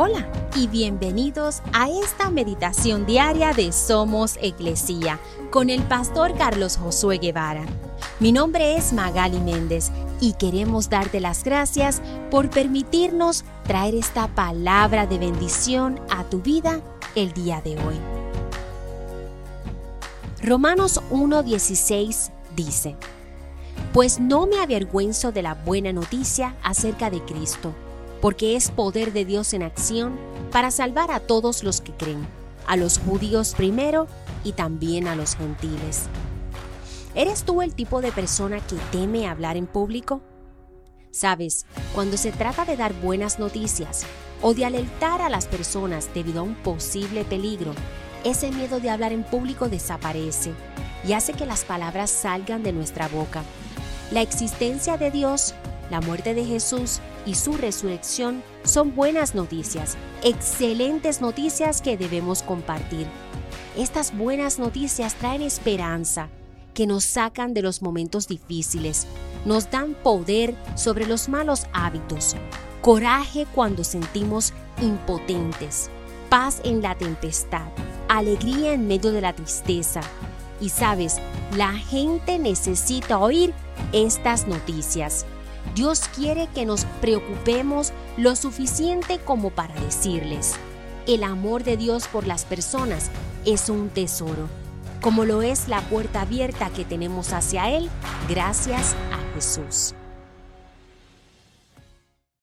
Hola y bienvenidos a esta meditación diaria de Somos Iglesia con el pastor Carlos Josué Guevara. Mi nombre es Magali Méndez y queremos darte las gracias por permitirnos traer esta palabra de bendición a tu vida el día de hoy. Romanos 1.16 dice, Pues no me avergüenzo de la buena noticia acerca de Cristo porque es poder de Dios en acción para salvar a todos los que creen, a los judíos primero y también a los gentiles. ¿Eres tú el tipo de persona que teme hablar en público? Sabes, cuando se trata de dar buenas noticias o de alertar a las personas debido a un posible peligro, ese miedo de hablar en público desaparece y hace que las palabras salgan de nuestra boca. La existencia de Dios la muerte de Jesús y su resurrección son buenas noticias, excelentes noticias que debemos compartir. Estas buenas noticias traen esperanza, que nos sacan de los momentos difíciles, nos dan poder sobre los malos hábitos, coraje cuando sentimos impotentes, paz en la tempestad, alegría en medio de la tristeza. Y sabes, la gente necesita oír estas noticias. Dios quiere que nos preocupemos lo suficiente como para decirles, el amor de Dios por las personas es un tesoro, como lo es la puerta abierta que tenemos hacia Él gracias a Jesús.